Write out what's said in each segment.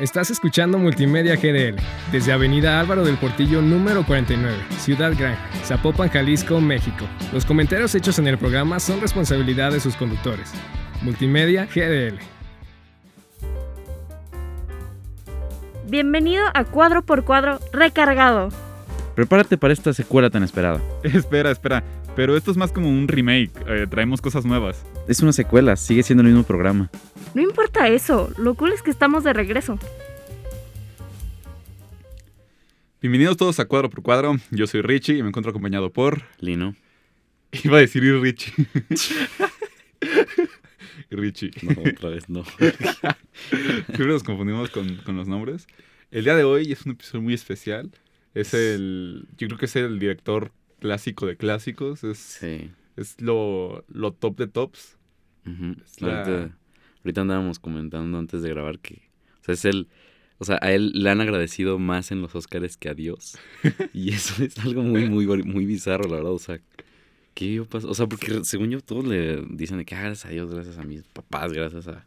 Estás escuchando Multimedia GDL desde Avenida Álvaro del Portillo número 49, Ciudad Gran, Zapopan, Jalisco, México. Los comentarios hechos en el programa son responsabilidad de sus conductores. Multimedia GDL. Bienvenido a Cuadro por Cuadro Recargado. Prepárate para esta secuela tan esperada. espera, espera. Pero esto es más como un remake. Eh, traemos cosas nuevas. Es una secuela, sigue siendo el mismo programa. No importa eso, lo cool es que estamos de regreso. Bienvenidos todos a Cuadro por Cuadro. Yo soy Richie y me encuentro acompañado por. Lino. Iba a decir Richie. Richie. No, otra vez no. Siempre nos confundimos con, con los nombres. El día de hoy es un episodio muy especial. Es el. Yo creo que es el director clásico de clásicos. Es, Sí. es lo, lo top de tops. La- ahorita, ahorita andábamos comentando antes de grabar que. O sea, es el. O sea, a él le han agradecido más en los Oscars que a Dios. Y eso es algo muy, muy, muy bizarro, la verdad. O sea, ¿qué a pasar? O sea, porque según yo, todos le dicen de que "Ah, gracias a Dios, gracias a mis papás, gracias a.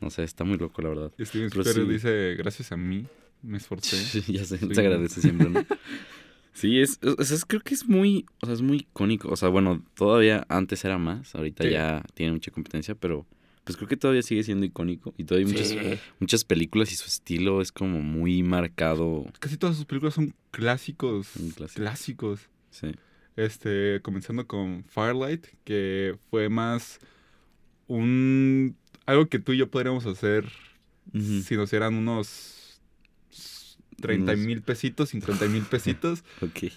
No sé, está muy loco, la verdad. Steven Spielberg sí. dice: Gracias a mí me esforcé. ya sé, Sí. se agradece siempre, ¿no? Sí, es, o sea, es- creo que es muy, o sea, es muy icónico. O sea, bueno, todavía antes era más, ahorita Sí. ya tiene mucha competencia, pero pues creo que todavía sigue siendo icónico. Y todavía hay muchas, muchas películas y su estilo es como muy marcado. Casi todas sus películas son clásicos. Clásicos. Clásicos. Sí. Este, comenzando con Firelight, que fue más un algo que tú y yo podríamos hacer si nos dieran unos 30 Unos- mil pesitos, 50 mil pesitos. Ok.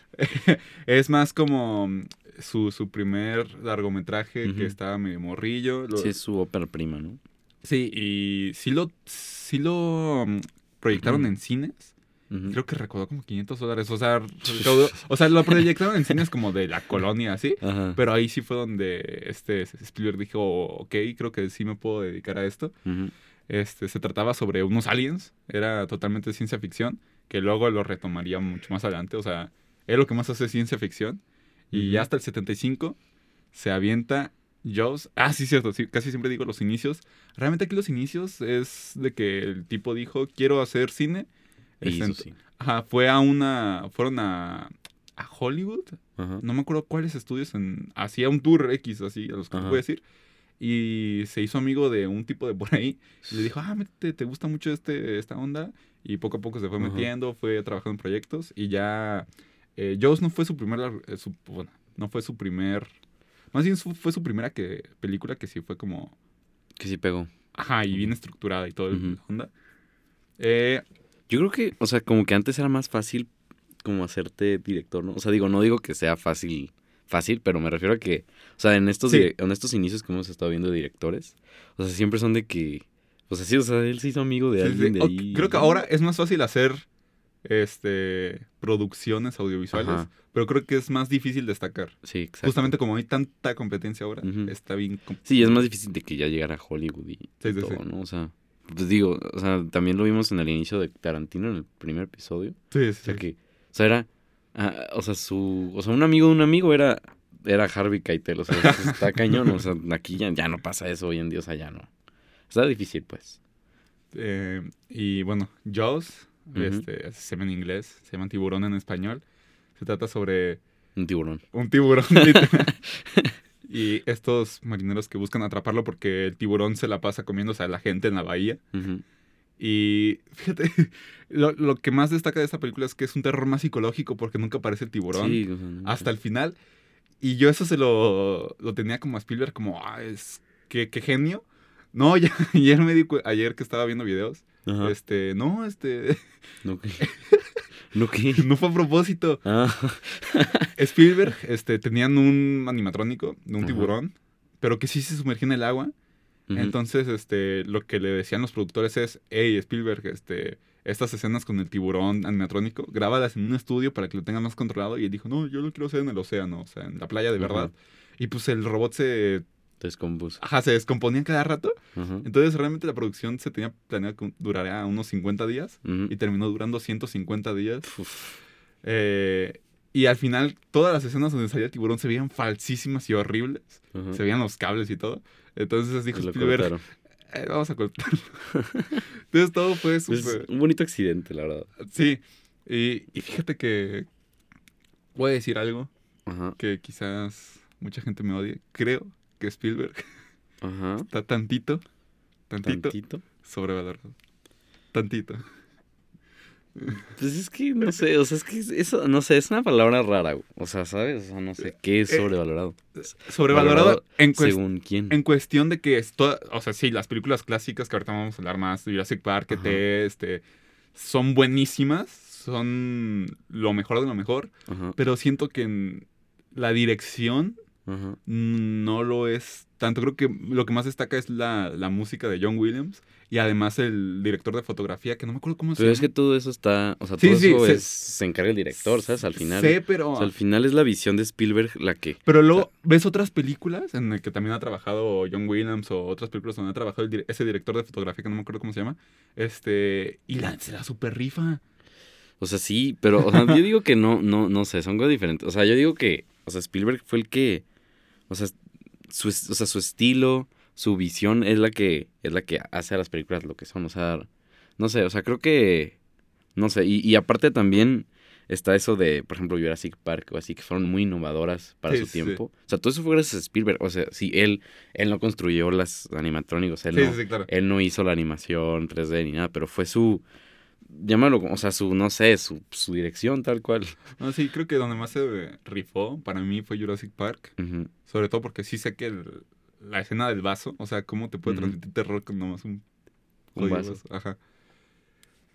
es más como mm, su, su primer largometraje que estaba medio morrillo. Lo- Sí, es su ópera prima, ¿no? sí, y sí lo, sí lo mm, proyectaron en cines. Creo que recaudó como 500 dólares. O sea, recaudó- o sea, lo proyectaron en cines como de la colonia, así. Ajá. Pero ahí sí fue donde este Spielberg dijo, ok, creo que sí me puedo dedicar a esto. Ujú. Este, se trataba sobre unos aliens, era totalmente ciencia ficción, que luego lo retomaría mucho más adelante. O sea, es lo que más hace ciencia ficción. Y Ujú. ya hasta el 75 se avienta Jaws. Ah, sí, cierto, sí, casi siempre digo los inicios. Realmente aquí los inicios es de que el tipo dijo, quiero hacer cine. Y Este, hizo. Ajá, fue a una, fueron a, a Hollywood, no me acuerdo cuáles estudios, en, hacía un tour X, así, a los que te voy a decir. Y se hizo amigo de un tipo de por ahí. Y le dijo, ah, métete, ¿te gusta mucho este, esta onda? Y poco a poco se fue metiendo, fue trabajando en proyectos. Y ya, eh, Jaws no fue su primer, lar- eh, su- bueno, no fue su primer, más bien su- fue su primera que, película que sí fue como, Que sí pegó. ajá, y bien estructurada y todo la onda. Eh, Yo creo que, o sea, como que antes era más fácil como hacerte director, ¿no? O sea, digo, no digo que sea fácil, fácil, pero me refiero a que, o sea, en estos, Sí. en estos inicios que hemos estado viendo de directores, o sea, siempre son de que, o sea, sí, o sea, él se hizo amigo de Sí, sí, alguien de ahí. Creo que ahora es más fácil hacer este producciones audiovisuales, pero creo que es más difícil destacar. Sí, exacto. Justamente como hay tanta competencia ahora, está bien. Sí, es más difícil de que ya llegara a Hollywood y, todo. ¿no? O sea, pues digo, o sea, también lo vimos en el inicio de Tarantino, en el primer episodio. Sí, sí, O sea que, o sea, era, ah, o sea, su, o sea, un amigo de un amigo era, era Harvey Keitel, o sea, está cañón, o sea, aquí ya, ya no pasa eso hoy en día, o sea, ya no. Está difícil, pues. Eh, y bueno, Jaws, Ujú. este, se llama en inglés, se llama tiburón en español. Se trata sobre Un tiburón. un tiburón. y estos marineros que buscan atraparlo porque el tiburón se la pasa comiéndose a la gente en la bahía. Ujú. Y fíjate, lo, lo que más destaca de esta película es que es un terror más psicológico porque nunca aparece el tiburón Sí, o sea, no hasta el final. Y yo eso se lo, lo tenía como a Spielberg, como, ah, es que qué genio. No, ya, ayer me di ayer que estaba viendo videos. Ajá. Este, no, este, No, ¿qué? ¿No qué? no fue a propósito. Ah, Spielberg, este, tenían un animatrónico de un Ajá. tiburón, pero que sí se sumergía en el agua. Entonces, este, lo que le decían los productores es, hey, Spielberg, este, estas escenas con el tiburón animatrónico, grábalas en un estudio para que lo tengan más controlado. Y él dijo, no, yo lo quiero hacer en el océano, o sea, en la playa de verdad. Y pues el robot se, Descompuso. ajá, se descomponía cada rato. Entonces, realmente la producción se tenía planeado que duraría unos 50 días y terminó durando 150 días. Eh, y al final, todas las escenas donde salía el tiburón se veían falsísimas y horribles. Se veían los cables y todo. Entonces dijo Spielberg, eh, vamos a cortarlo. Entonces todo fue súper... un bonito accidente, la verdad. Sí, y, y fíjate que voy a decir algo que quizás mucha gente me odie. Creo que Spielberg está tantito, tantito, Tantito. sobrevalorado. Tantito. Pues es que, no sé, o sea, es que eso, no sé, es una palabra rara, güey. O sea, ¿sabes? O sea, no sé, ¿qué es Eh, sobrevalorado? Sobrevalorado Valorado en, Según quién. en cuestión de que esto, o sea, sí, las películas clásicas que ahorita vamos a hablar más, Jurassic Park, Ajá. ET, este, son buenísimas, son lo mejor de lo mejor, Ajá, pero siento que en la dirección no lo es tanto. Creo que lo que más destaca es la, la música de John Williams y además el director de fotografía, que no me acuerdo cómo se Pero es que todo eso está, o sea, Sí, todo sí, eso se- es- se encarga el director, ¿sabes? Al final. Sé, pero... O sea, al final es la visión de Spielberg la que... Pero luego ves otras películas en las que también ha trabajado John Williams o otras películas donde ha trabajado el ese director de fotografía que no me acuerdo cómo se llama. Este, y la, se la super rifa. O sea, sí, pero o sea, yo digo que no, no, no sé, son cosas diferentes. O sea, yo digo que, o sea, Spielberg fue el que, o sea, su, o sea, su estilo, su visión es la que, es la que hace a las películas lo que son. O sea, no sé, o sea, creo que, no sé, y, y aparte también está eso de, por ejemplo, Jurassic Park o así, que fueron muy innovadoras para Sí, su sí. tiempo. O sea, todo eso fue gracias a Spielberg. O sea, sí, él, él no construyó las animatrónicos, él Sí, no, claro. él no hizo la animación 3D ni nada, pero fue su, llámalo, como- o sea, su, no sé, su, su dirección tal cual. No, sí, creo que donde más se rifó para mí fue Jurassic Park. Sobre todo porque sí sé que el- la escena del vaso, o sea, cómo te puede transmitir terror con nomás un, Un jodido vaso. Ajá.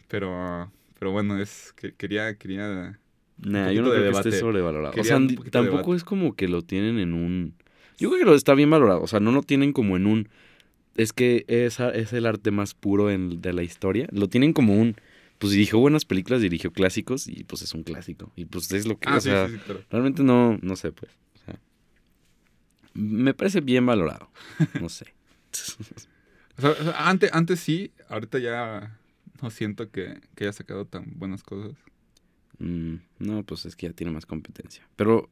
Pero, pero bueno, es que quería, quería Nah, yo no de creo que esté debate. sobrevalorado. O sea, tampoco debate. es como que lo tienen en un... Yo creo que lo está bien valorado. O sea, no lo tienen como en un... Es que esa es el arte más puro en- de la historia. Lo tienen como un... Pues dirigió buenas películas, dirigió clásicos y pues es un clásico. Y pues es lo que... Ah, o sí, sea, sí, sí, claro. realmente no, no sé, pues. O sea, me parece bien valorado. No sé. O sea, antes, antes sí, ahorita ya no siento que, que haya sacado tan buenas cosas. Mm, no, pues es que ya tiene más competencia. Pero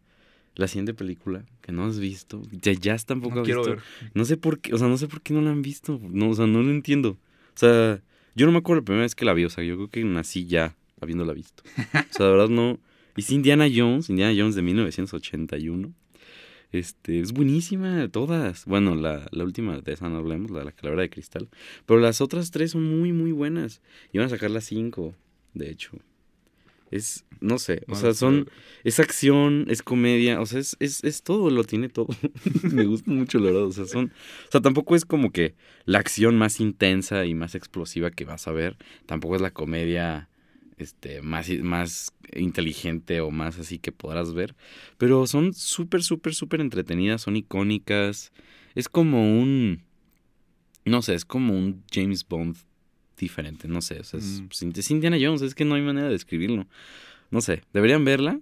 la siguiente película que no has visto, ya, ya tampoco No has quiero visto. ver. No sé por qué, o sea, no sé por qué no la han visto. No, o sea, no lo entiendo. O sea, yo no me acuerdo la primera vez que la vi. O sea, yo creo que nací ya habiéndola visto. O sea, de verdad no. Y Indiana Jones, Indiana Jones de 1981. Este, es buenísima, todas. Bueno, la, la última de esa no hablemos, la de la calavera de cristal. Pero las otras tres son muy, muy buenas. Y van a sacar las cinco, de hecho. Es, no sé, o sea, son, es acción, es comedia, o sea, es, es, es todo, lo tiene todo. Me gusta mucho, la verdad. O sea, son. O sea, tampoco es como que la acción más intensa y más explosiva que vas a ver. Tampoco es la comedia este, más, más inteligente o más así que podrás ver. Pero son súper, súper, súper entretenidas, son icónicas. Es como un. No sé, es como un James Bond diferente, no sé. O sea, es, Mm. pues, es Indiana Jones, es que no hay manera de describirlo. No sé, deberían verla.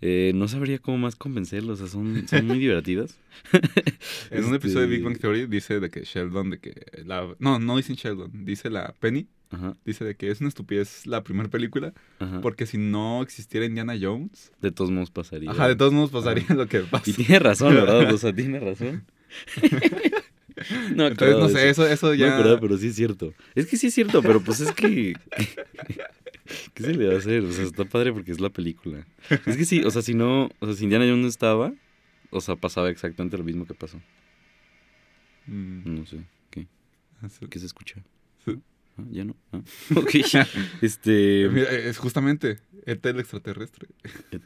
Eh, no sabría cómo más convencerlos, o sea, son, son muy divertidas. En un episodio de Big Este, Bang Theory dice de que Sheldon, de que la... No, no dicen Sheldon, dice la Penny, Ajá, dice de que es una estupidez la primera película, ajá. porque si no existiera Indiana Jones, De todos modos pasaría. ajá, de todos modos pasaría lo que pasa. Y tiene razón, ¿verdad? O sea, tiene razón. No, Entonces, no sé, eso, eso No ya... acordaba, pero sí es cierto. Es que sí es cierto, pero pues es que. ¿Qué se le va a hacer? O sea, está padre porque es la película. Es que sí, o sea, si no. O sea, si Indiana Jones no estaba, o sea, pasaba exactamente lo mismo que pasó. Mm, No sé. ¿Qué? así- ¿Qué se escucha? Ah, ¿Ya no? Ah, Ok. Este. Es justamente ET el extraterrestre.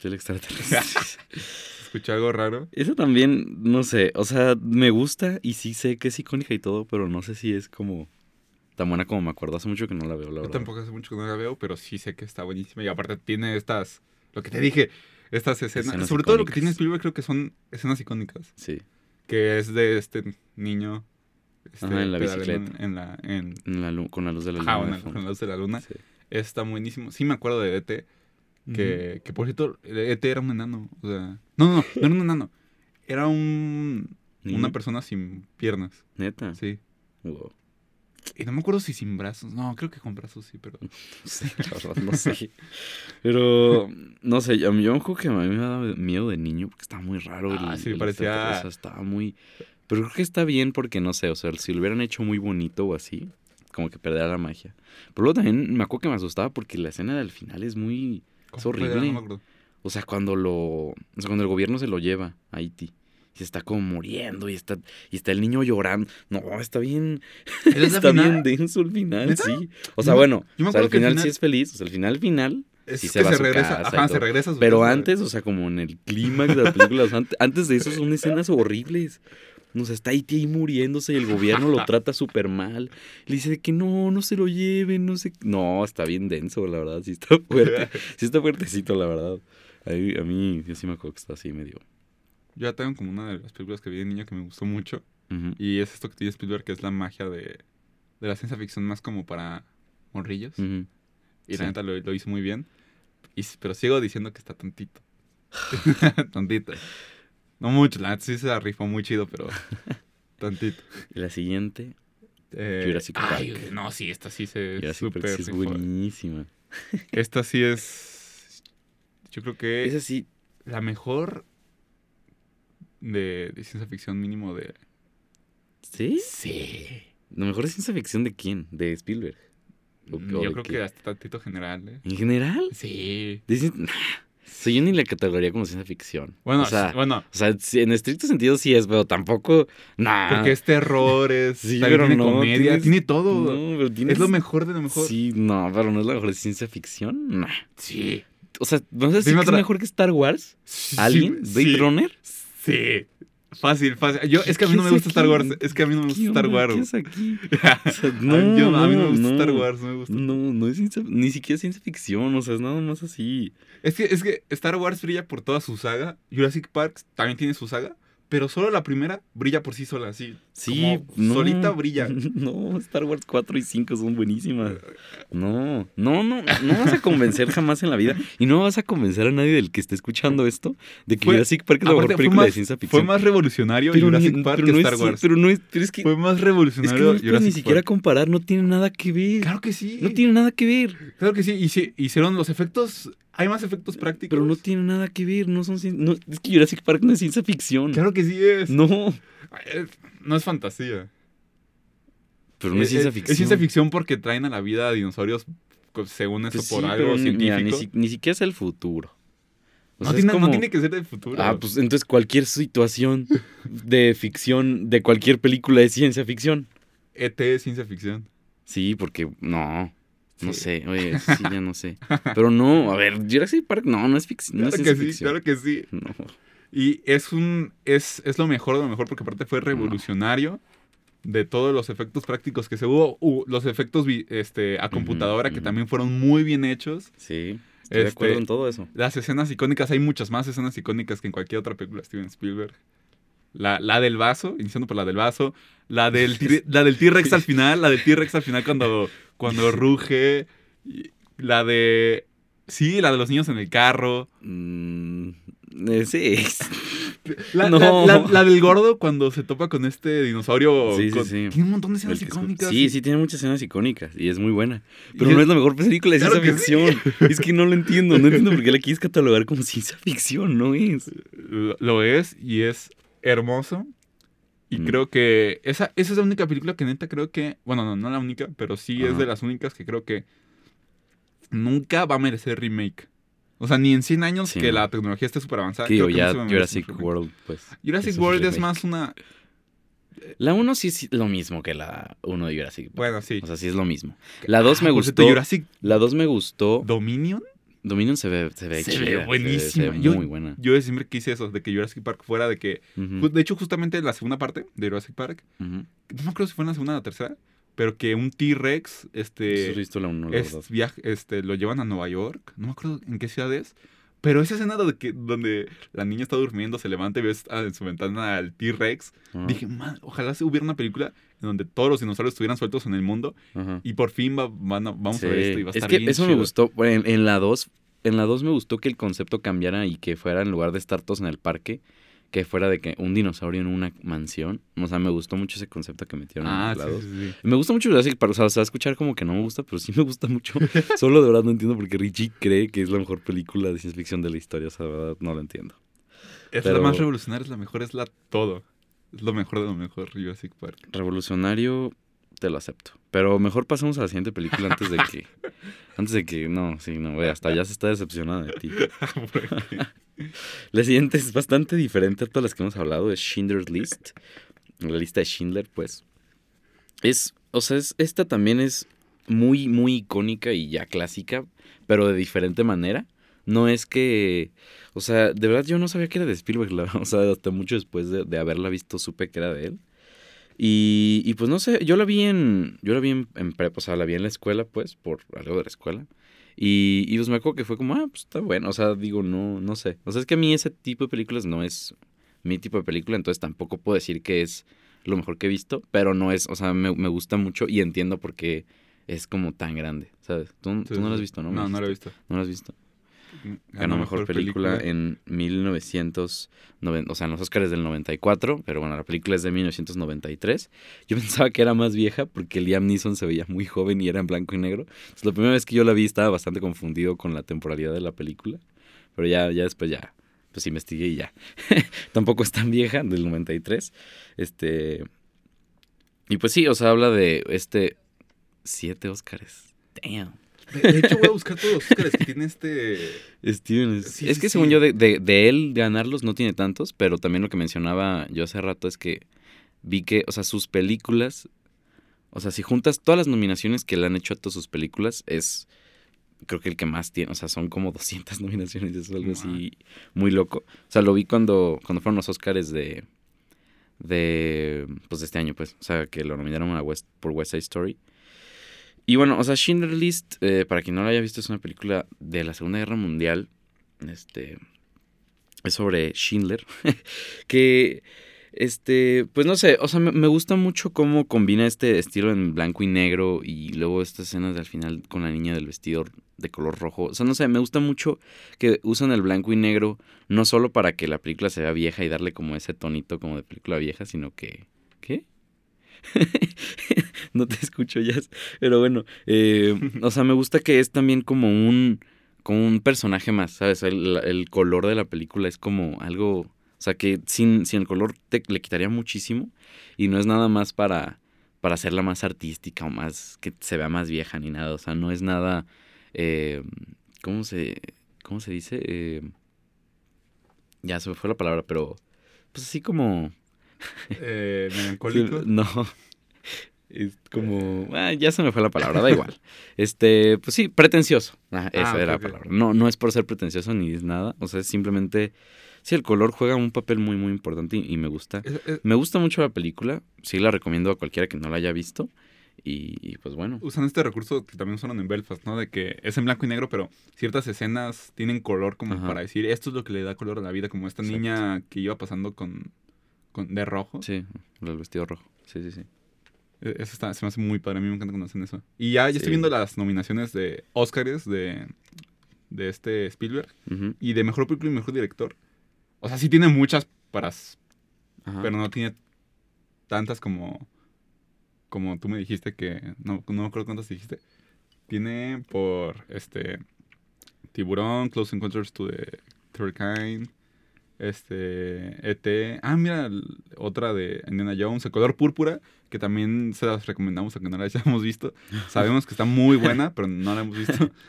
El extraterrestre. Escuché algo raro. Eso también, no sé, o sea, me gusta y sí sé que es icónica y todo, pero no sé si es como tan buena como me acuerdo. Hace mucho que no la veo, la Yo verdad. tampoco hace mucho que no la veo, pero sí sé que está buenísima. Y aparte tiene estas, lo que te dije, estas escenas. Escenas sobre todo lo que tiene Spielberg creo que son escenas icónicas. Sí. Que es de este niño. Este, Ajá, en la bicicleta. En la, en, En la lu- con la luz de la ajá, luna. de la- con la luz de la luna. Sí. Está buenísimo. Sí me acuerdo de ET. Que, que por cierto, ET era un enano. O sea, no, no, no, no era un enano. Era un, Niño. una persona sin piernas. Neta. Sí. Wow. Y no me acuerdo si sin brazos. No, creo que con brazos sí, pero. La verdad, no sé. Pero, no sé, yo me acuerdo que a mí me daba miedo de niño porque estaba muy raro. Ah, el- sí, el parecía- estaba muy, Pero creo que está bien porque, no sé, o sea, si lo hubieran hecho muy bonito o así, como que perderá la magia. Pero luego también me acuerdo que me asustaba porque la escena del final es muy... Es horrible. No acuerdo. O sea, cuando lo... O sea, cuando el gobierno se lo lleva a Haití. Y se está como muriendo y está, y está el niño llorando. No, está bien... ¿Es la está bien denso el final, ¿Neta? sí. O sea, bueno, o sea, al final, final- sí es feliz. O sea, al final, final... Es sí que se va a se regresa. casa y Ajá, todo. se regresa a su Pero casa. antes, o sea, como en el clímax de la película, o sea, ante- antes de eso son escenas horribles. Sea, está Haití ahí muriéndose y el gobierno lo trata súper mal. Le dice de que no, no se lo lleven, no sé. No, está bien denso, la verdad. Sí está fuerte. Sí está fuertecito, la verdad. A mí, a mí yo sí me acuerdo que está así medio. Yo ya tengo como una de las películas que vi de niño que me gustó mucho. Y es esto que tiene Spielberg, que es la magia de, de la ciencia ficción más como para morrillos. Y Sí. la neta lo, lo hizo muy bien. Y, pero sigo diciendo que está tontito. tontito. No mucho, la neta sí se la rifó muy chido, pero tontito. Y la siguiente, Eh, Jurassic ay, Park. no, sí, esta sí se Jurassic Park, super sí es rifó. buenísima. Esta sí es. Yo creo que Esa sí, la mejor de, de ciencia ficción mínimo de. ¿sí? Sí. ¿Lo mejor es ciencia ficción de quién? ¿De Spielberg? ¿O- o Yo de creo qué? que hasta tantito general, ¿eh? ¿En general? Sí. De sea, yo ni la categoría como ciencia ficción. Bueno, o sea, sí, bueno, o sea, sí, en estricto sentido sí es, pero tampoco. Nah. porque es terror, es. Sí, pero tiene no, comedia, tienes- tiene todo. No, pero tienes- Es lo mejor de lo mejor. Sí, no, pero no es la mejor de ciencia ficción. Nah. Sí. O sea, ¿vamos a decir Dime que es mejor que Star Wars? ¿Alien? Sí, ¿Blade sí. Runner? Sí. Fácil, fácil. Yo, es que a mí ¿Qué no me gusta Star? Wars. Es que a mí no me gusta ¿Qué Star? Wars. ¿Qué es aquí? O sea, no, yo- a mí no me no, gusta Star no. Wars, no me gusta. No, no es ciencia, ni siquiera ciencia ficción, o sea, es nada más así. Es que, es que Star Wars brilla por toda su saga. Jurassic Park también tiene su saga. Pero solo la primera brilla por sí sola, así. Sí, no. solita brilla. No, Star Wars 4 y 5 son buenísimas. No, no, no, no vas a convencer jamás en la vida. Y no vas a convencer a nadie del que esté escuchando esto de que Fue- Jurassic Park es la mejor fue película de ciencia Fue ficción. más revolucionario pero Jurassic ni- Park pero que no Star es, Wars. Pero no es, pero es que, Fue más es que revolucionario no puedes ni siquiera Park. comparar, no tiene nada que ver. Claro que sí. No tiene nada que ver. Claro que sí. Y sí, hicieron los efectos. Hay más efectos prácticos. Pero no tiene nada que ver, no son cien- no, es que Jurassic Park no es ciencia ficción. Claro que sí es. No, No es fantasía. pero no es Eh, ciencia eh, ficción. Es ciencia ficción porque traen a la vida a dinosaurios co- según eso Pues por algo pero ni- mira, científico. ni, si- ni siquiera es el futuro. O no, sea, tiene, no como- tiene que ser del futuro. Ah, pues entonces cualquier situación de ficción, de cualquier película es ciencia ficción. ET es ciencia ficción. Sí, porque no, no sé, oye, sí, ya no sé. Pero no, a ver, Jurassic Park no, no es. No Claro es que sí, ficción. claro que sí. No. Y es un es, es lo mejor de lo mejor porque aparte fue revolucionario de todos los efectos prácticos que se hubo, los efectos este a computadora que también fueron muy bien hechos. Sí, estoy de Este- acuerdo en todo eso. Las escenas icónicas, hay muchas más escenas icónicas que en cualquier otra película de Steven Spielberg. La, la del vaso, iniciando por la del vaso. La del, tir- la del T-Rex al final, la del T-Rex al final cuando, cuando ruge. La de... Sí, la de los niños en el carro. Mm, eh, sí. La, No. la- la- del gordo cuando se topa con este dinosaurio. Sí, sí, con- sí. Tiene un montón de escenas icónicas. Sí, sí, tiene muchas escenas icónicas y es muy buena. Pero Y no es- es la mejor película de Claro ciencia sí. ficción. Es que no lo entiendo. No entiendo por qué la quieres catalogar como ciencia ficción. No es. Lo, lo es y es hermoso. Y Mm. creo que esa, esa es la única película que neta creo que, bueno, no, no la única, pero sí es de las únicas que creo que nunca va a merecer remake. O sea, ni en 100 años Sí, que no. la tecnología esté súper avanzada. Digo, creo que no ya merecer Jurassic. World, pues. Jurassic World es más una... La 1 sí es lo mismo que la 1 de Jurassic Park. Bueno, sí. O sea, sí es lo mismo. La 2 me Ah, cierto, gustó. Jurassic La 2 me gustó. Dominion. Dominion se ve, se ve Se chida, ve se ve- buenísima. Se ve, Yo- muy buena. Yo siempre quise eso, de que Jurassic Park fuera de que... De hecho, justamente la segunda parte de Jurassic Park, no me acuerdo si fue en la segunda o la tercera, pero que un T-Rex, ¿Has este... visto la 1 la es viaje, este, lo llevan a Nueva York. No me acuerdo en qué ciudad es. Pero esa escena donde, que, donde la niña está durmiendo, se levanta y ves en su ventana al T-Rex. Ajá, Dije, man, ojalá se hubiera una película en donde todos los dinosaurios estuvieran sueltos en el mundo. Y por fin va- van a- vamos Sí. a ver esto y va a es estar que bien eso me gustó. En, en la 2, en la 2 me gustó que el concepto cambiara y que fuera en lugar de estar todos en el parque, que fuera de que un dinosaurio en una mansión. O sea, me gustó mucho ese concepto que metieron Ah, en la sí, 2. sí, sí. Me gusta mucho Jurassic Park, o sea, se va a escuchar como que no me gusta, pero sí me gusta mucho. Solo de verdad no entiendo por qué Richie cree que es la mejor película de ciencia ficción de la historia, o sea, de verdad no lo entiendo. Es Pero- la más revolucionaria, es la mejor, es la todo. Es lo mejor de lo mejor, Jurassic Park. Revolucionario, te lo acepto. Pero mejor pasemos a la siguiente película antes de que. antes de que. No, sí, no, ve, hasta ya se está decepcionada de ti. La siguiente es bastante diferente a todas las que hemos hablado. Es Schindler's List. La lista de Schindler, pues. Es. O sea, es, esta también es muy, muy icónica y ya clásica, pero de diferente manera. No es que. O sea, de verdad yo no sabía que era de Spielberg. la- o sea, hasta mucho después de, de haberla visto supe que era de él. Y, y pues no sé, yo la vi en. Yo la vi en, en o sea, la vi en la escuela, pues, por algo de la escuela. Y, y pues me acuerdo que fue como, ah, pues está bueno. O sea, digo, no, no sé. O sea, es que a mí ese tipo de películas no es mi tipo de película, entonces tampoco puedo decir que es lo mejor que he visto, pero no es, o sea, me, me gusta mucho y entiendo por qué es como tan grande, ¿sabes? Tú, tú no lo has visto, ¿no? No, no lo he visto. ¿No lo has visto? Ganó mejor película, en 1990, o sea, en los Oscars del 94, pero bueno, la película es de 1993. Yo pensaba que era más vieja porque Liam Neeson se veía muy joven y era en blanco y negro. Entonces, la primera vez que yo la vi estaba bastante confundido con la temporalidad de la película, pero ya, ya después ya, pues investigué y ya. Tampoco es tan vieja, del 93. Este, y pues sí, o sea, habla de este siete Oscars. Damn. De, de hecho, voy a buscar todos los Oscars que tiene este. Steven es, Sí, es sí, que sí. según yo de, de- de él ganarlos no tiene tantos, pero también lo que mencionaba yo hace rato es que vi que, o sea, sus películas, o sea, si juntas todas las nominaciones que le han hecho a todas sus películas, es creo que el que más tiene, o sea, son como 200 nominaciones, es algo así muy loco. O sea, lo vi cuando, cuando fueron los Oscars de, de, pues de este año, pues, o sea, que lo nominaron a West, por West Side Story. Y bueno, o sea, Schindler List, eh, para quien no la haya visto, es una película de la Segunda Guerra Mundial. Este. Es sobre Schindler. que. Este. Pues no sé. O sea, me, me gusta mucho cómo combina este estilo en blanco y negro. Y luego estas escenas al final con la niña del vestido de color rojo. O sea, no sé, me gusta mucho que usan el blanco y negro. No solo para que la película se vea vieja y darle como ese tonito como de película vieja, sino que. ¿Qué? no te escucho ya. Pero bueno, eh, o sea, me gusta que es también como un, como un personaje más, ¿sabes? El, el color de la película es como algo, o sea, que sin, sin el color te, le quitaría muchísimo y no es nada más para, para hacerla más artística o más, que se vea más vieja ni nada, o sea, no es nada, eh, ¿cómo se, cómo se dice? Eh, ya se me fue la palabra, pero pues así como... Eh, melancólico. No. Es como. ah, ya se me fue la palabra, da igual. Este, pues sí, pretencioso. Ah, esa Ah, era la palabra. No, no es por ser pretencioso ni es nada. O sea, es simplemente. Sí, el color juega un papel muy, muy importante y, y me gusta. Es- es- Me gusta mucho la película. Sí, la recomiendo a cualquiera que no la haya visto. Y, y, pues bueno. usan este recurso que también usaron en Belfast, ¿no? De que es en blanco y negro, pero ciertas escenas tienen color como Ajá. para decir, esto es lo que le da color a la vida, como esta Exacto. niña que iba pasando con, con de rojo. Sí, el vestido rojo. Sí, sí, sí. E- Eso está, se me hace muy padre, a mí me encanta cuando hacen eso. Y ya, ya Sí. estoy viendo las nominaciones de Oscars de, de este Spielberg y de Mejor Película y Mejor Director. O sea, sí tiene muchas para... Ajá. Pero no tiene tantas como... Como tú me dijiste que... No, no me acuerdo cuántas dijiste. Tiene por este... Tiburón, Close Encounters to the Third Kind, este, ET. Ah, mira, otra de Indiana Jones, El color púrpura, que también se las recomendamos aunque no la hayamos visto. Sabemos que está muy buena, pero no la hemos visto.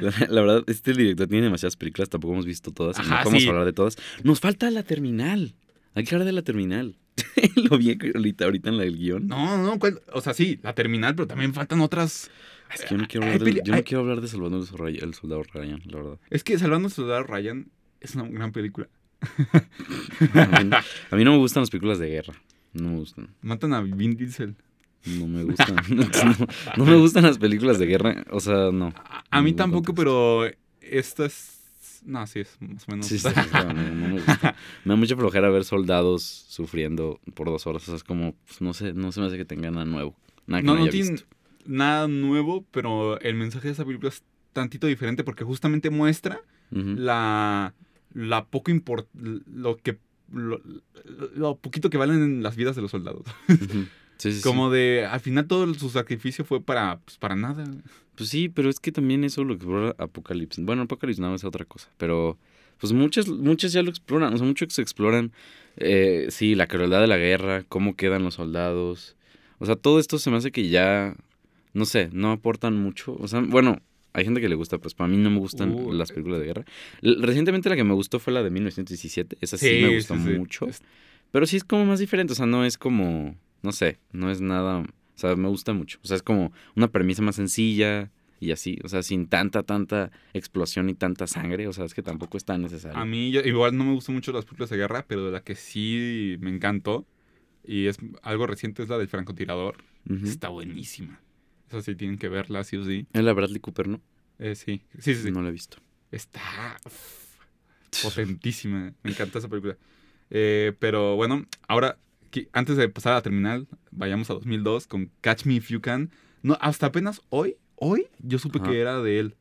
La, la verdad, este director tiene demasiadas películas, tampoco hemos visto todas, y no Ajá, podemos sí. hablar de todas. Nos falta la terminal. Hay que hablar de la terminal. Lo vi ahorita, ahorita en la del guion. No, no, ¿cuál? o sea, sí, la terminal, pero también faltan otras. Es que yo no quiero Hay hablar, peli- yo no quiero hablar de Salvador el Soldado- el Ryan, la verdad. Es que Salvando al Soldado Ryan es una gran película. A mí, a mí no me gustan las películas de guerra. No me gustan. Matan a Vin Diesel. No me gustan. No, no me gustan las películas de guerra. O sea, no. A, a mí tampoco, pero esta es. No, sí, es más o menos. Sí, sí, sí, no, no, me gusta. Me da mucha flojera ver soldados sufriendo por dos horas. O sea, es como, pues, no sé, no se me hace que tenga nada nuevo. Nada que no, no, haya tiene visto. nada nuevo, pero el mensaje de esa película es tantito diferente porque justamente muestra la, la poco import, lo que lo, lo poquito que valen las vidas de los soldados. Sí, sí. Como de al final todo su sacrificio fue para pues, para nada. Pues sí, pero es que también eso lo que explora Apocalipsis. Bueno, Apocalipsis no es otra cosa, pero pues muchas, muchas ya lo exploran, o sea, muchos se exploran, eh, sí, la crueldad de la guerra, cómo quedan los soldados, o sea, todo esto se me hace que ya, no sé, no aportan mucho, o sea, bueno, hay gente que le gusta, pues para mí no me gustan Uh, las películas de guerra. Recientemente la que me gustó fue la de 1917, esa sí, me gustó sí, sí. mucho, pero sí es como más diferente, o sea, no es como, no sé, no es nada, o sea, me gusta mucho, o sea, es como una premisa más sencilla y así, o sea, sin tanta, tanta explosión y tanta sangre, o sea, es que tampoco es tan necesario. A mí yo- igual no me gustan mucho las películas de guerra, pero la que sí me encantó, y es algo reciente, es la del francotirador. Está buenísima. Esa sí tienen que verla, sí o sí. Es la Bradley Cooper, ¿no? Eh, sí, sí, sí. sí. No la he visto. Está uf, potentísima. Me encanta esa película. Eh, pero bueno, ahora, antes de pasar a la terminal, vayamos a 2002 con Catch Me If You Can. No, hasta apenas hoy, hoy, yo supe Ajá. que era de él.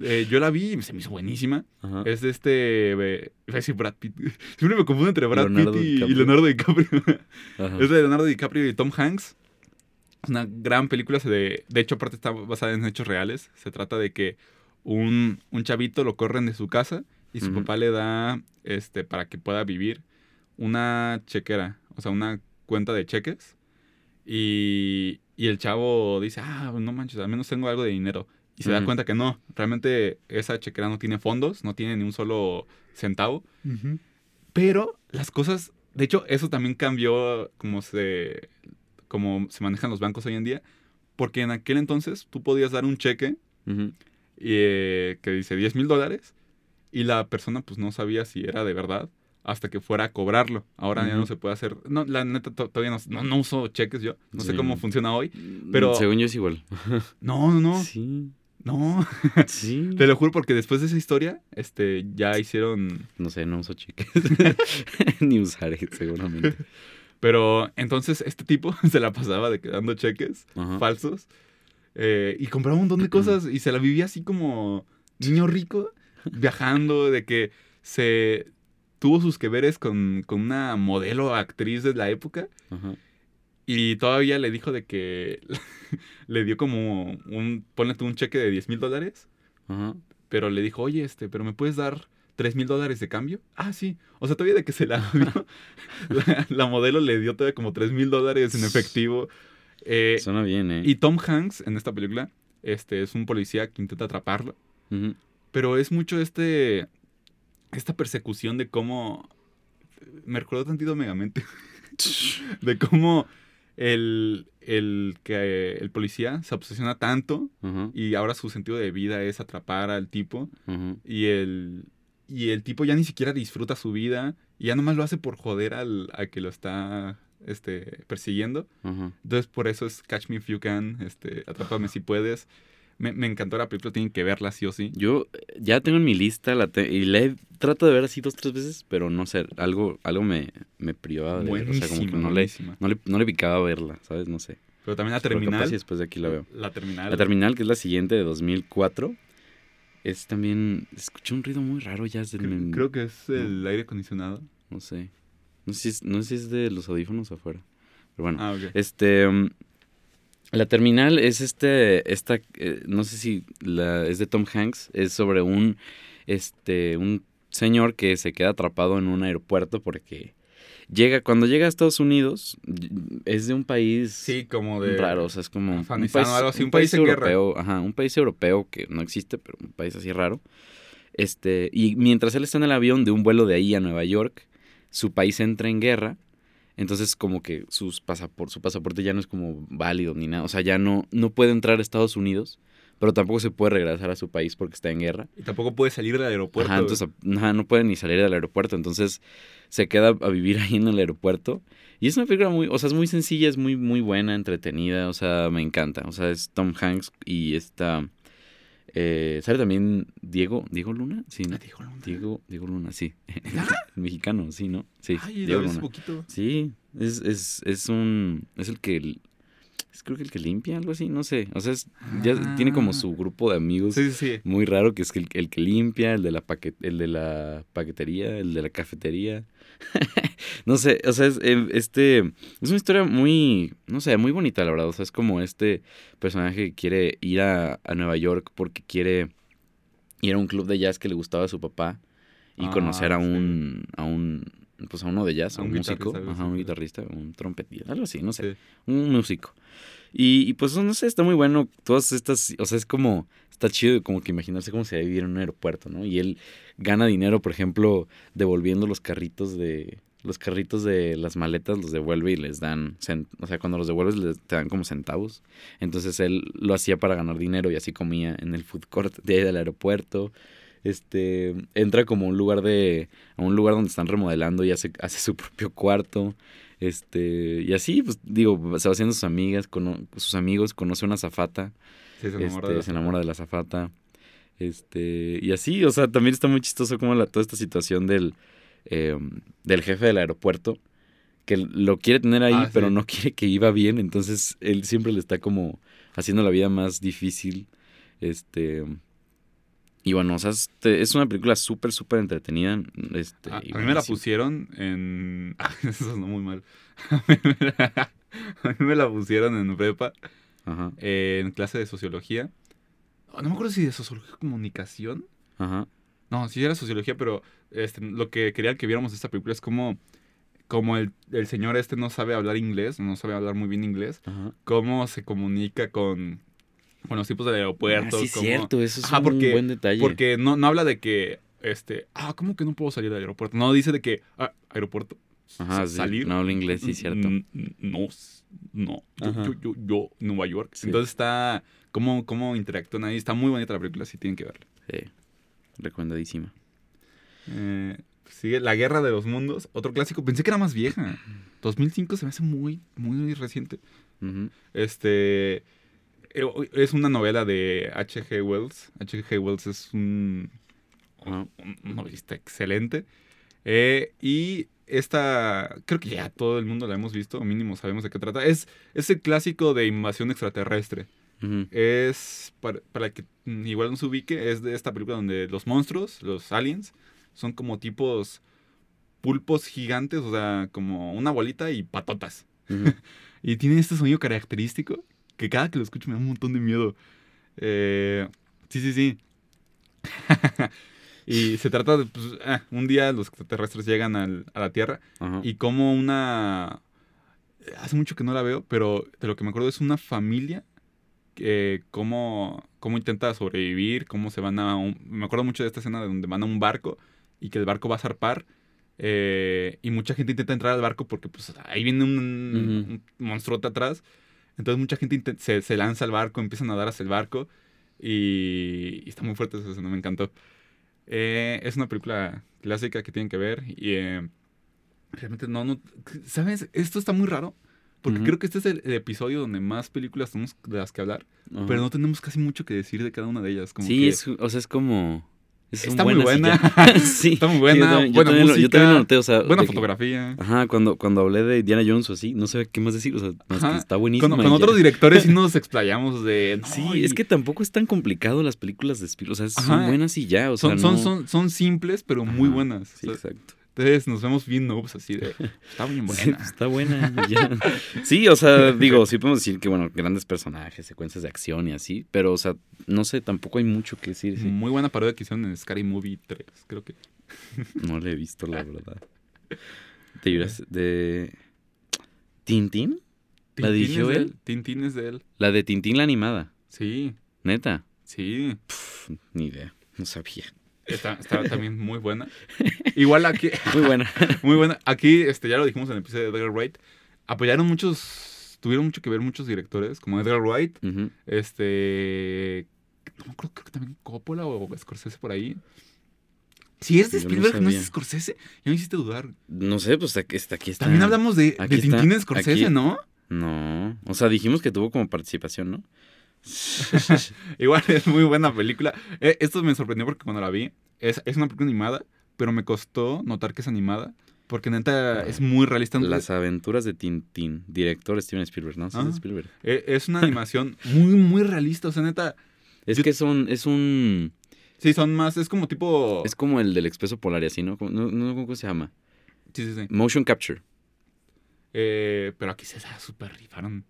Eh, yo la vi y se me hizo buenísima. Ajá. Es de este. eh, iba a decir Brad Pitt. Siempre me confundo entre Brad Leonardo Pitt y. Leonardo DiCaprio. Ajá. es de Leonardo DiCaprio y Tom Hanks. Una gran película. se De, de hecho, aparte está basada en hechos reales. Se trata de que un, un chavito lo corren de su casa y su papá le da, este, para que pueda vivir, una chequera. O sea, una cuenta de cheques. Y, y el chavo dice, ah, no manches, al menos tengo algo de dinero. Y se da cuenta que no, realmente esa chequera no tiene fondos, no tiene ni un solo centavo. Pero las cosas, de hecho, eso también cambió como se, como se manejan los bancos hoy en día. Porque en aquel entonces tú podías dar un cheque eh, que dice 10 mil dólares y la persona pues no sabía si era de verdad hasta que fuera a cobrarlo. Ahora ya no se puede hacer. No, la neta to- todavía no, no, no uso cheques yo. No sé cómo funciona hoy. Pero- Según yo es igual. No, no, no. Sí. No. Sí. Te lo juro porque después de esa historia, este, ya hicieron No sé, no uso cheques. Ni usaré, seguramente. Pero entonces este tipo se la pasaba de que dando cheques Ajá. falsos eh, y compraba un montón de cosas y se la vivía así como niño rico, viajando, de que se tuvo sus que veres con, con una modelo actriz de la época Ajá. y todavía le dijo de que le dio como un, ponle tú un cheque de 10 mil dólares, pero le dijo, oye, este, pero me puedes dar 3 mil dólares de cambio. Ah, sí. O sea, todavía de que se la dio, la, la modelo le dio todavía como 3 mil dólares en efectivo. Eh, Suena bien, ¿eh? y Tom Hanks en esta película este, es un policía que intenta atraparlo. Pero es mucho este. Esta persecución de cómo. Me recuerdo tantito Megamente. de cómo el, el, que el policía se obsesiona tanto y ahora su sentido de vida es atrapar al tipo y el, y el tipo ya ni siquiera disfruta su vida y ya nomás lo hace por joder al, al que lo está este, persiguiendo. Entonces por eso es Catch Me If You Can, este, Atrápame Si Puedes. Me, me encantó la película, tienen que verla sí o sí. Yo eh, ya tengo en mi lista la te- y la he trato de ver así dos, tres veces, pero no sé, algo, algo me, me privaba de ver. O sea, como que no le, no, le, no le picaba verla, ¿sabes? No sé. Pero también la Pero capaz terminal. y después de aquí la veo. La terminal. La terminal, que es la siguiente de 2004, es también... Escuché un ruido muy raro ya desde Creo, el- creo que es el aire acondicionado. No sé. No sé, si es, no sé si es de los audífonos afuera. Pero bueno. Ah, ok. Este. um, la terminal es este. Esta. eh, no sé si la, es de Tom Hanks. Es sobre un. Este. Un señor que se queda atrapado en un aeropuerto porque. Llega. Cuando llega a Estados Unidos. Es de un país. Sí, como de. Raro, o sea, es como un país, o algo así, un país europeo, ajá, un país europeo que no existe, pero un país así raro. Este, y mientras él está en el avión de un vuelo de ahí a Nueva York, su país entra en guerra, entonces como que sus pasapor- su pasaporte ya no es como válido ni nada, o sea, ya no, no puede entrar a Estados Unidos, pero tampoco se puede regresar a su país porque está en guerra. Y tampoco puede salir del aeropuerto. Ajá, entonces ajá, no puede ni salir del aeropuerto, entonces se queda a vivir ahí en el aeropuerto. Y es una película muy, o sea, es muy sencilla, es muy, muy buena, entretenida, o sea, me encanta. O sea, es Tom Hanks y está... Eh, ¿Sale también Diego, Diego Luna? Sí, ¿no? Ah, Diego Luna. Diego, Diego Luna, sí. Mexicano, sí, ¿no? Sí, Ay, Diego Luna. poquito. Sí, es, es, es un... Es el que... Es creo que el que limpia, algo así, no sé. O sea, es- ya tiene como Ah. su grupo de amigos Sí, sí, sí. muy raro que es el, el que limpia, el de la paquet, el de la paquetería, el de la cafetería. no sé, o sea, es, eh, este es una historia muy, no sé, muy bonita la verdad, o sea, es como este personaje que quiere ir a, a Nueva York porque quiere Y era un club de jazz que le gustaba a su papá. Y Ah, conocer a sí. un, a un, pues a uno de jazz, A un, un músico, ajá, un guitarrista, un trompetista, algo así, no sé, Sí. un músico. Y, y, pues no sé, está muy bueno, todas estas, o sea, es como, está chido como que imaginarse cómo se vivir en un aeropuerto, ¿no? Y él gana dinero, por ejemplo, devolviendo los carritos de, los carritos de las maletas, los devuelve y les dan, o sea, cuando los devuelves les, te dan como centavos. Entonces él lo hacía para ganar dinero y así comía en el food court de ahí del aeropuerto. Este, entra como a un lugar de, a un lugar donde están remodelando y hace, hace su propio cuarto. Este, y así, pues digo, se va haciendo sus amigas, cono- sus amigos, conoce una zafata, Sí, se enamora este, de la se enamora de la zafata. Este, y así, o sea, también está muy chistoso como la, toda esta situación del, eh, del jefe del aeropuerto, que lo quiere tener ahí, Ah, pero sí. no quiere que iba bien, entonces él siempre le está como haciendo la vida más difícil. Este, y bueno, o sea, este, es una película súper, súper entretenida. Este, A, a mí me la pusieron en. Ah, eso sonó muy mal. A mí me la, a mí me la pusieron en prepa, Ajá, eh, en clase de sociología. No me acuerdo si de sociología comunicación. ajá, No, sí era sociología, pero este, lo que quería que viéramos de esta película es como, como el, el señor este no sabe hablar inglés, no sabe hablar muy bien inglés, ajá. cómo se comunica con, con los tipos del aeropuerto. Ah, sí, es cómo- cierto, eso es Ajá, un porque- buen detalle. Porque no, no habla de que, este, ah, ¿cómo que no puedo salir del aeropuerto? No, dice de que, ah, aeropuerto. Ajá, sí, salir. no habla inglés, sí, cierto. Mm, No, no. Yo, yo, yo, yo, Nueva York. Sí. Entonces está, cómo, cómo interactúan ahí. Está muy bonita la película, sí tienen que verla. Sí, recomendadísima. Eh, sigue La Guerra de los Mundos, otro clásico. Pensé que era más vieja. 2005 se me hace muy, muy reciente. Este es una novela de H.G. Wells. H.G. Wells es un, Ajá. un- un novelista excelente. Eh, y esta, creo que ya todo el mundo la hemos visto, o mínimo sabemos de qué trata. Es, es el clásico de invasión extraterrestre. Es, para, para que igual no se ubique, es de esta película donde los monstruos, los aliens, son como tipos pulpos gigantes, o sea, como una bolita y patotas. Y tienen este sonido característico que cada que lo escucho me da un montón de miedo. Eh, sí, sí, sí. y se trata de, pues, ah, un día los extraterrestres llegan al- a la Tierra Ajá. y como una... Hace mucho que no la veo, pero de lo que me acuerdo es una familia que cómo, cómo intenta sobrevivir, cómo se van a... un- me acuerdo mucho de esta escena de donde van a un barco y que el barco va a zarpar eh, y mucha gente intenta entrar al barco porque pues ahí viene un, Ujú. un monstruote atrás. Entonces mucha gente se, se lanza al barco, empiezan a dar hacia el barco y, y está muy fuerte escena, me encantó. Eh, es una película clásica que tienen que ver y eh, realmente no, no, ¿sabes? Esto está muy raro porque creo que este es el, el episodio donde más películas tenemos de las que hablar, Ajá. pero no tenemos casi mucho que decir de cada una de ellas. Como sí, que es, o sea, es como... es Está muy buena. sí. Está muy Sí, buena, yo también, yo buena también lo- yo también lo música, noté, o sea, buena que- fotografía. Ajá, cuando, cuando hablé de Diana Jones o así, no sé qué más decir, o sea, más que está buenísima. Con, otros directores sí nos explayamos de... no, Sí, y es que tampoco es tan complicado las películas de Spielberg, o sea, son Ajá. buenas y ya, o sea, son, son, son, son simples, pero muy Ajá, buenas. Sí, O sea, exacto. Entonces nos vemos bien noobs así de... Está bien buena. pues, está buena. ya. Sí, o sea, digo, sí podemos decir que, bueno, grandes personajes, secuencias de acción y así, pero, o sea, no sé, tampoco hay mucho que decir. sí. Muy buena parodia que hicieron en Scary Movie 3, creo que. No le he visto, la verdad. ¿Te dirás de Tintín? ¿La dirigió de él? Tintín es de él. La de Tintín la animada, Sí, neta. sí. Pff, ni idea, no sabía. Está, está también muy buena. Igual aquí, Muy buena. muy buena. Aquí, este, ya lo dijimos en el episodio de Edgar Wright. Apoyaron muchos, tuvieron mucho que ver muchos directores, como Edgar Wright, este, no creo que también Coppola o Scorsese por ahí. Si es de Yo no Spielberg, no, es. Scorsese, ya me hiciste dudar. No sé, pues aquí está. Aquí está. También hablamos de, de Tintín Scorsese, aquí- ¿no? No, o sea, dijimos que tuvo como participación, ¿no? Igual es muy buena película. Eh, esto me sorprendió porque cuando la vi, es, es una película animada, pero me costó notar que es animada. Porque neta Ah. es muy realista. Las aventuras de Tintín, director Steven Spielberg, ¿no? Ah. Spielberg. Eh, es una animación muy, muy realista. O sea, neta. Es Yo- que son, es un, Sí, son más. Es como tipo. es como el del expreso polar y así, ¿no? No, no, ¿cómo se llama? Sí, sí, sí. Motion capture. Eh, pero aquí se da súper rifaron.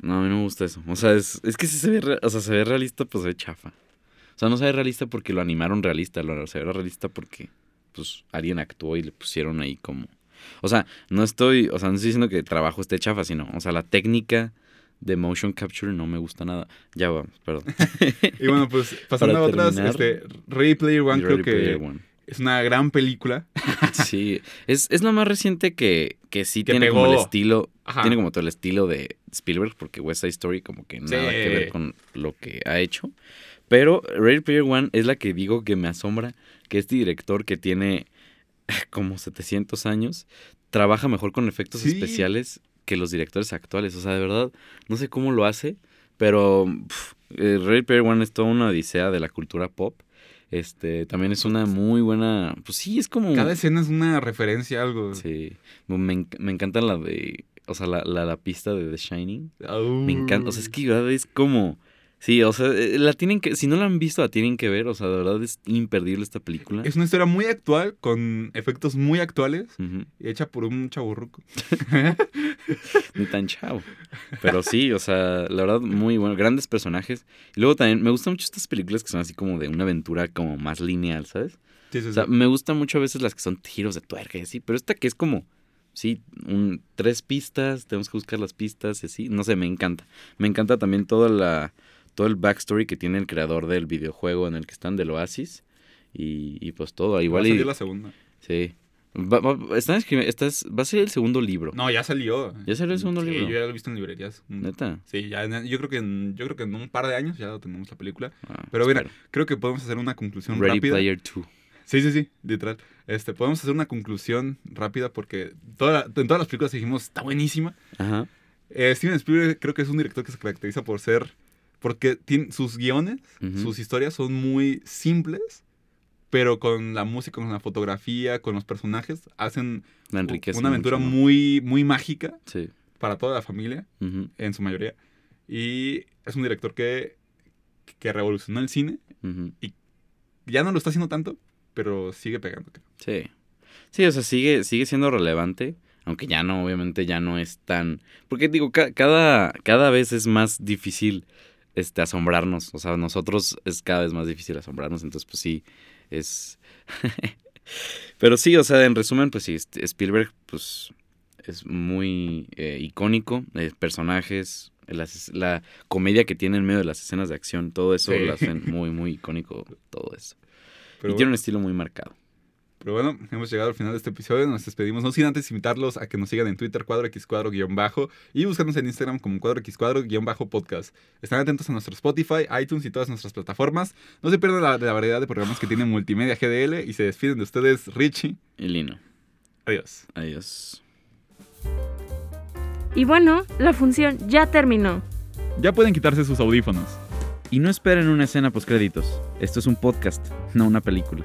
No, a mí no me gusta eso. O sea, es, es que si se ve, re- o sea, se ve realista, pues se ve chafa. O sea, no se ve realista porque lo animaron realista, lo, se ve realista porque pues alguien actuó y le pusieron ahí como... O sea, no estoy, o sea, no estoy diciendo que el trabajo esté chafa, sino, o sea, la técnica de motion capture no me gusta nada. Ya vamos, perdón. Y bueno, pues pasando a otras, este, Ready Player One creo Ready que Player One. Es una gran película. Sí, es, es lo más reciente que, que sí Que tiene como el pegó. estilo, Ajá. tiene como todo el estilo de Spielberg, porque West Side Story como que nada que ver con lo que ha hecho. Pero Ready Player One es la que digo que me asombra, que este director que tiene como 700 años, trabaja mejor con efectos Sí. especiales que los directores actuales. O sea, de verdad, no sé cómo lo hace, pero pf, eh, Ready Player One es toda una odisea de la cultura pop. Este, también es una muy buena, pues sí, es como... Cada escena es una referencia a algo. Sí, me, enc- me encanta la de, o sea, la, la, la pista de The Shining. Me encanta, o sea, es que verdad es como, sí, o sea, eh, la tienen que, si no la han visto, la tienen que ver, o sea, de verdad es imperdible esta película. Es una historia muy actual, con efectos muy actuales, y hecha por un chaburruco. Ni tan chavo. Pero sí, o sea, la verdad, muy bueno, grandes personajes. Y luego también, me gustan mucho estas películas que son así como de una aventura como más lineal, ¿sabes? Sí, sí, O sea, sí. me gustan mucho a veces las que son giros de tuerca y así, pero esta que es como, sí, un, tres pistas, tenemos que buscar las pistas y así, no sé, me encanta. Me encanta también toda la, todo el backstory que tiene el creador del videojuego en el que están, del Oasis, y, y pues todo, Va a igual y... salir la segunda. Sí. Va, va- están escribiendo, estás, va a ser el segundo libro. No, ya salió. ¿Ya salió el segundo Sí, libro? yo ya lo he visto en librerías. Mm. Neta. Sí, ya, yo creo que en, yo creo que en un par de años ya tenemos la película. Ah, Pero mira, espero. creo que podemos hacer una conclusión Ready rápida. Player 2. Sí, sí, sí, literal. Este, podemos hacer una conclusión rápida porque toda en todas las películas dijimos, está buenísima. Ajá. Eh, Steven Spielberg creo que es un director que se caracteriza por ser, porque tiene, sus guiones, sus historias son muy simples, pero con la música, con la fotografía, con los personajes, hacen una aventura mucho, ¿no? muy, muy mágica Sí. para toda la familia, en su mayoría. Y es un director que, que revolucionó el cine. ujú. Ya no lo está haciendo tanto, pero sigue pegando. Sí. Sí, o sea, sigue, sigue siendo relevante. Aunque ya no, obviamente ya no es tan. Porque digo, ca- cada, cada vez es más difícil este, asombrarnos. O sea, nosotros es cada vez más difícil asombrarnos. Entonces, pues sí, es. Pero sí, o sea, en resumen, pues sí, este, Spielberg, pues es muy eh, icónico. eh, personajes, las- la comedia que tiene en medio de las escenas de acción, todo eso Sí. lo hacen muy, muy icónico, todo eso. Pero y tiene un estilo muy marcado. Pero bueno, hemos llegado al final de este episodio. Nos despedimos. No sin antes invitarlos a que nos sigan en Twitter, cuadro x cuadro guion bajo, y buscarnos en Instagram como cuadro x cuadro guion bajo podcast. Están atentos a nuestro Spotify, iTunes y todas nuestras plataformas. No se pierdan la, la variedad de programas que tiene Multimedia GDL y se despiden de ustedes, Richie. Y Lino. Adiós. Adiós. Y bueno, la función ya terminó. Ya pueden quitarse sus audífonos. Y no esperen una escena postcréditos. Esto es un podcast, no una película.